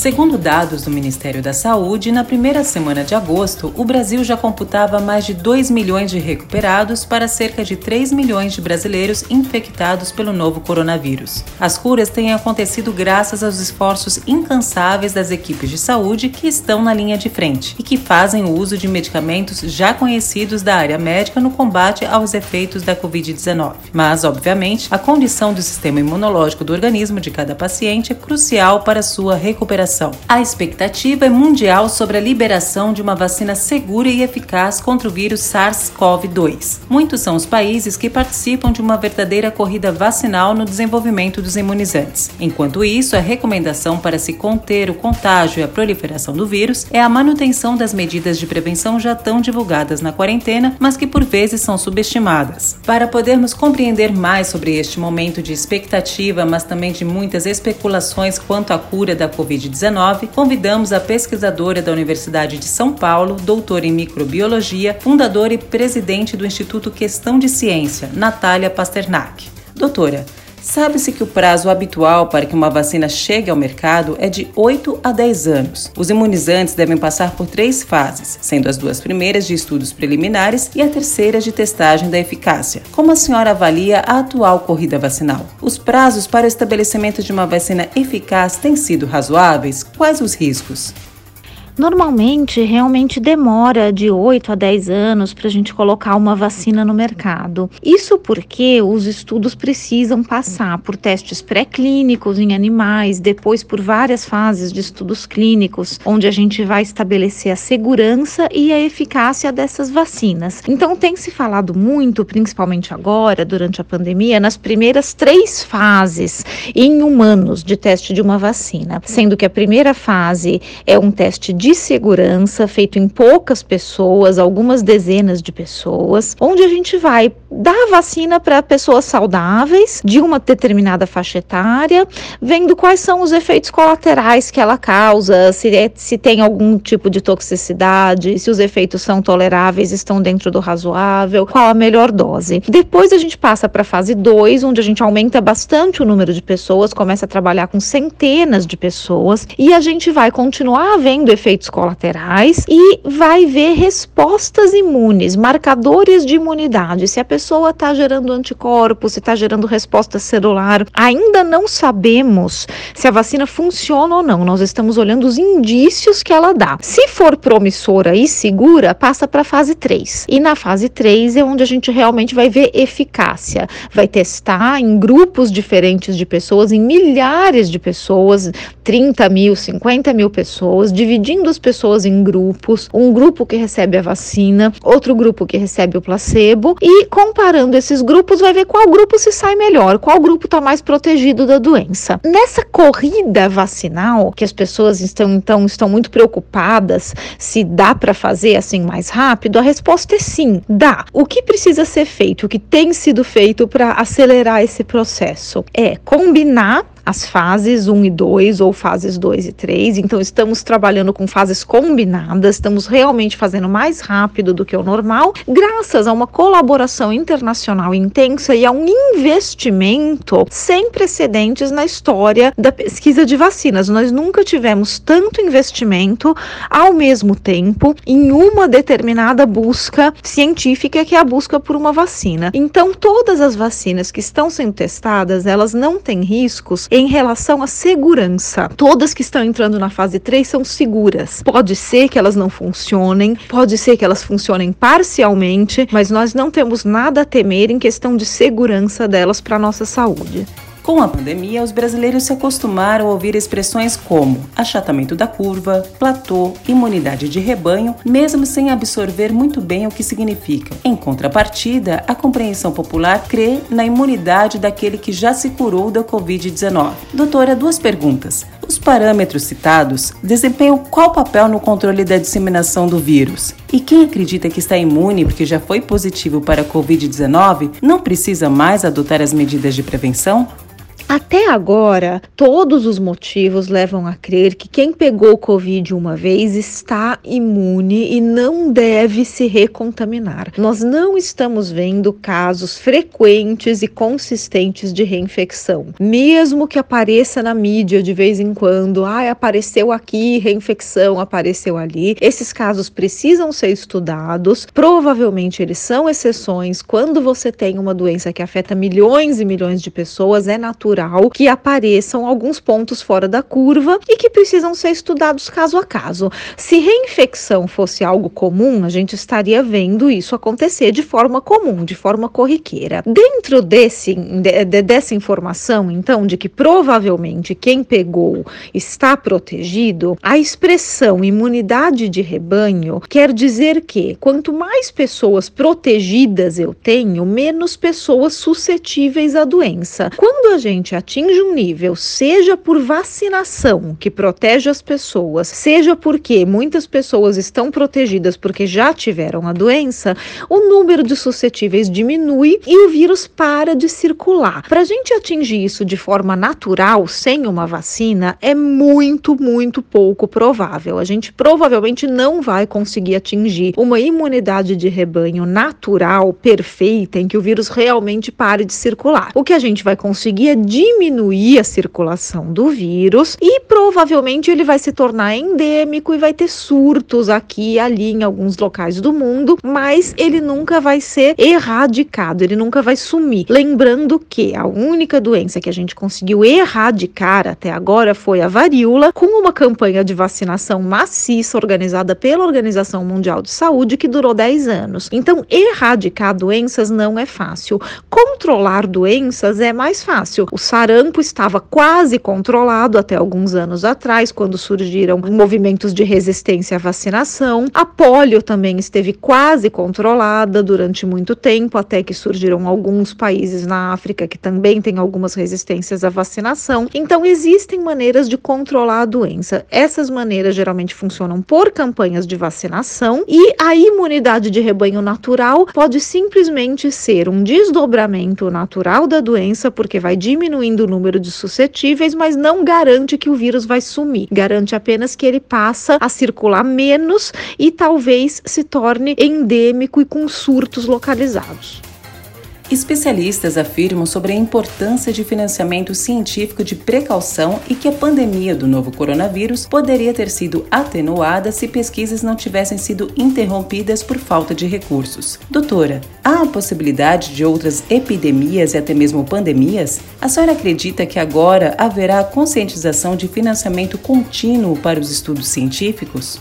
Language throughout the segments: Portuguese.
Segundo dados do Ministério da Saúde, na primeira semana de agosto, o Brasil já computava mais de 2 milhões de recuperados para cerca de 3 milhões de brasileiros infectados pelo novo coronavírus. As curas têm acontecido graças aos esforços incansáveis das equipes de saúde que estão na linha de frente e que fazem o uso de medicamentos já conhecidos da área médica no combate aos efeitos da Covid-19. Mas, obviamente, a condição do sistema imunológico do organismo de cada paciente é crucial para sua recuperação a expectativa é mundial sobre a liberação de uma vacina segura e eficaz contra o vírus SARS-CoV-2. Muitos são os países que participam de uma verdadeira corrida vacinal no desenvolvimento dos imunizantes. Enquanto isso, a recomendação para se conter o contágio e a proliferação do vírus é a manutenção das medidas de prevenção já tão divulgadas na quarentena, mas que por vezes são subestimadas. Para podermos compreender mais sobre este momento de expectativa, mas também de muitas especulações quanto à cura da Covid-19, convidamos a pesquisadora da Universidade de São Paulo, doutora em microbiologia, fundadora e presidente do Instituto Questão de Ciência, Natália Pasternak. Doutora, Sabe-se que o prazo habitual para que uma vacina chegue ao mercado é de 8 a 10 anos. Os imunizantes devem passar por três fases, sendo as duas primeiras de estudos preliminares e a terceira de testagem da eficácia. Como a senhora avalia a atual corrida vacinal? Os prazos para o estabelecimento de uma vacina eficaz têm sido razoáveis? Quais os riscos? Normalmente, realmente demora de 8 a 10 anos para a gente colocar uma vacina no mercado. Isso porque os estudos precisam passar por testes pré-clínicos em animais, depois por várias fases de estudos clínicos, onde a gente vai estabelecer a segurança e a eficácia dessas vacinas. Então, tem se falado muito, principalmente agora, durante a pandemia, nas primeiras três fases em humanos de teste de uma vacina, sendo que a primeira fase é um teste de de segurança feito em poucas pessoas, algumas dezenas de pessoas, onde a gente vai dar vacina para pessoas saudáveis de uma determinada faixa etária, vendo quais são os efeitos colaterais que ela causa, se, é, se tem algum tipo de toxicidade, se os efeitos são toleráveis, estão dentro do razoável, qual a melhor dose. Depois a gente passa para a fase 2, onde a gente aumenta bastante o número de pessoas, começa a trabalhar com centenas de pessoas e a gente vai continuar vendo efeitos efeitos colaterais e vai ver respostas imunes, marcadores de imunidade. Se a pessoa está gerando anticorpos, se está gerando resposta celular, ainda não sabemos se a vacina funciona ou não. Nós estamos olhando os indícios que ela dá. Se for promissora e segura, passa para a fase 3. E na fase 3 é onde a gente realmente vai ver eficácia. Vai testar em grupos diferentes de pessoas, em milhares de pessoas, 30 mil, 50 mil pessoas, dividindo as pessoas em grupos, um grupo que recebe a vacina, outro grupo que recebe o placebo, e comparando esses grupos, vai ver qual grupo se sai melhor, qual grupo está mais protegido da doença. Nessa corrida vacinal, que as pessoas estão então estão muito preocupadas se dá para fazer assim mais rápido, a resposta é sim, dá. O que precisa ser feito, o que tem sido feito para acelerar esse processo é combinar as fases 1 e 2 ou fases 2 e 3. Então, estamos trabalhando com fases combinadas, estamos realmente fazendo mais rápido do que o normal, graças a uma colaboração internacional intensa e a um investimento sem precedentes na história da pesquisa de vacinas. Nós nunca tivemos tanto investimento ao mesmo tempo em uma determinada busca científica que é a busca por uma vacina. Então, todas as vacinas que estão sendo testadas, elas não têm riscos em relação à segurança. Todas que estão entrando na fase 3 são seguras. Pode ser que elas não funcionem, pode ser que elas funcionem parcialmente, mas nós não temos nada a temer em questão de segurança delas para nossa saúde. Com a pandemia, os brasileiros se acostumaram a ouvir expressões como achatamento da curva, platô, imunidade de rebanho, mesmo sem absorver muito bem o que significa. Em contrapartida, a compreensão popular crê na imunidade daquele que já se curou da Covid-19. Doutora, duas perguntas. Os parâmetros citados desempenham qual papel no controle da disseminação do vírus? E quem acredita que está imune porque já foi positivo para a Covid-19 não precisa mais adotar as medidas de prevenção? Até agora, todos os motivos levam a crer que quem pegou Covid uma vez está imune e não deve se recontaminar. Nós não estamos vendo casos frequentes e consistentes de reinfecção. Mesmo que apareça na mídia de vez em quando, ah, apareceu aqui reinfecção, apareceu ali. Esses casos precisam ser estudados. Provavelmente eles são exceções. Quando você tem uma doença que afeta milhões e milhões de pessoas, é natural que apareçam alguns pontos fora da curva e que precisam ser estudados caso a caso. Se reinfecção fosse algo comum, a gente estaria vendo isso acontecer de forma comum, de forma corriqueira. Dentro desse, de, de, dessa informação, então, de que provavelmente quem pegou está protegido, a expressão imunidade de rebanho quer dizer que quanto mais pessoas protegidas eu tenho, menos pessoas suscetíveis à doença. Quando a gente atinge um nível, seja por vacinação, que protege as pessoas, seja porque muitas pessoas estão protegidas porque já tiveram a doença, o número de suscetíveis diminui e o vírus para de circular. Para a gente atingir isso de forma natural, sem uma vacina, é muito, muito pouco provável. A gente provavelmente não vai conseguir atingir uma imunidade de rebanho natural, perfeita, em que o vírus realmente pare de circular. O que a gente vai conseguir é diminuir a circulação do vírus e provavelmente ele vai se tornar endêmico e vai ter surtos aqui e ali em alguns locais do mundo, mas ele nunca vai ser erradicado, ele nunca vai sumir. Lembrando que a única doença que a gente conseguiu erradicar até agora foi a varíola, com uma campanha de vacinação maciça organizada pela Organização Mundial de Saúde que durou 10 anos. Então, erradicar doenças não é fácil. Controlar doenças é mais fácil. O sarampo estava quase controlado até alguns anos atrás, quando surgiram movimentos de resistência à vacinação. A polio também esteve quase controlada durante muito tempo, até que surgiram alguns países na África que também têm algumas resistências à vacinação. Então, existem maneiras de controlar a doença. Essas maneiras geralmente funcionam por campanhas de vacinação e a imunidade de rebanho natural pode simplesmente ser um desdobramento natural da doença, porque vai diminuindo o número de suscetíveis, mas não garante que o vírus vai sumir. Garante apenas que ele passa a circular menos e talvez se torne endêmico e com surtos localizados. Especialistas afirmam sobre a importância de financiamento científico de precaução e que a pandemia do novo coronavírus poderia ter sido atenuada se pesquisas não tivessem sido interrompidas por falta de recursos. Doutora, há a possibilidade de outras epidemias e até mesmo pandemias? A senhora acredita que agora haverá conscientização de financiamento contínuo para os estudos científicos?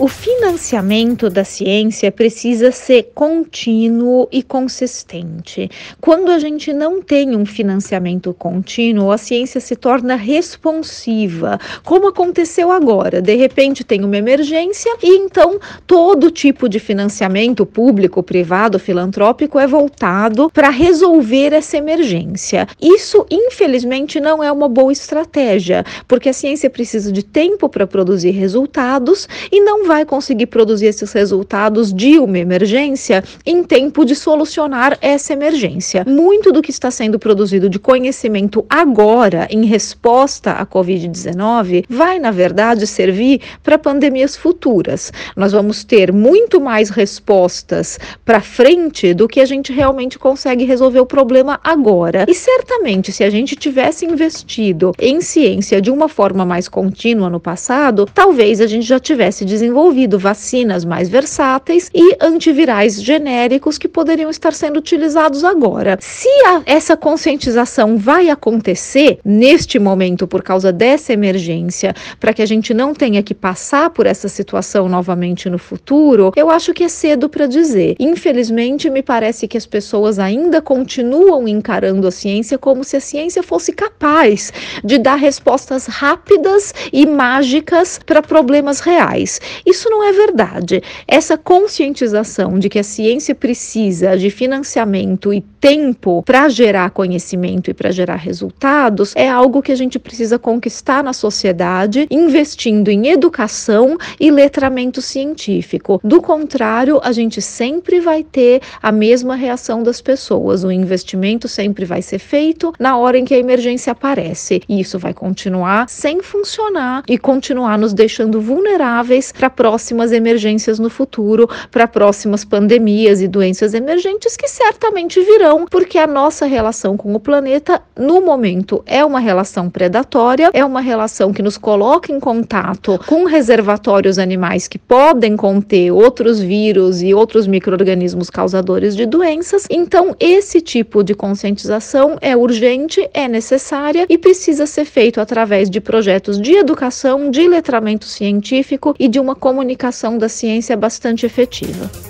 O financiamento da ciência precisa ser contínuo e consistente. Quando a gente não tem um financiamento contínuo, a ciência se torna responsiva, como aconteceu agora. De repente tem uma emergência e então todo tipo de financiamento público, privado, filantrópico é voltado para resolver essa emergência. Isso, infelizmente, não é uma boa estratégia, porque a ciência precisa de tempo para produzir resultados e não vai conseguir produzir esses resultados de uma emergência em tempo de solucionar essa emergência. Muito do que está sendo produzido de conhecimento agora, em resposta à Covid-19, vai, na verdade, servir para pandemias futuras. Nós vamos ter muito mais respostas para frente do que a gente realmente consegue resolver o problema agora. E certamente, se a gente tivesse investido em ciência de uma forma mais contínua no passado, talvez a gente já tivesse desenvolvido desenvolvido vacinas mais versáteis e antivirais genéricos que poderiam estar sendo utilizados agora. Se a, essa conscientização vai acontecer neste momento por causa dessa emergência, para que a gente não tenha que passar por essa situação novamente no futuro, eu acho que é cedo para dizer. Infelizmente, me parece que as pessoas ainda continuam encarando a ciência como se a ciência fosse capaz de dar respostas rápidas e mágicas para problemas reais. Isso não é verdade. Essa conscientização de que a ciência precisa de financiamento e tempo para gerar conhecimento e para gerar resultados é algo que a gente precisa conquistar na sociedade, investindo em educação e letramento científico. Do contrário, a gente sempre vai ter a mesma reação das pessoas. O investimento sempre vai ser feito na hora em que a emergência aparece. E isso vai continuar sem funcionar e continuar nos deixando vulneráveis para próximas emergências no futuro, para próximas pandemias e doenças emergentes que certamente virão, porque a nossa relação com o planeta no momento é uma relação predatória, é uma relação que nos coloca em contato com reservatórios animais que podem conter outros vírus e outros micro-organismos causadores de doenças. Então, esse tipo de conscientização é urgente, é necessária e precisa ser feito através de projetos de educação, de letramento científico e de uma comunicação da ciência bastante efetiva.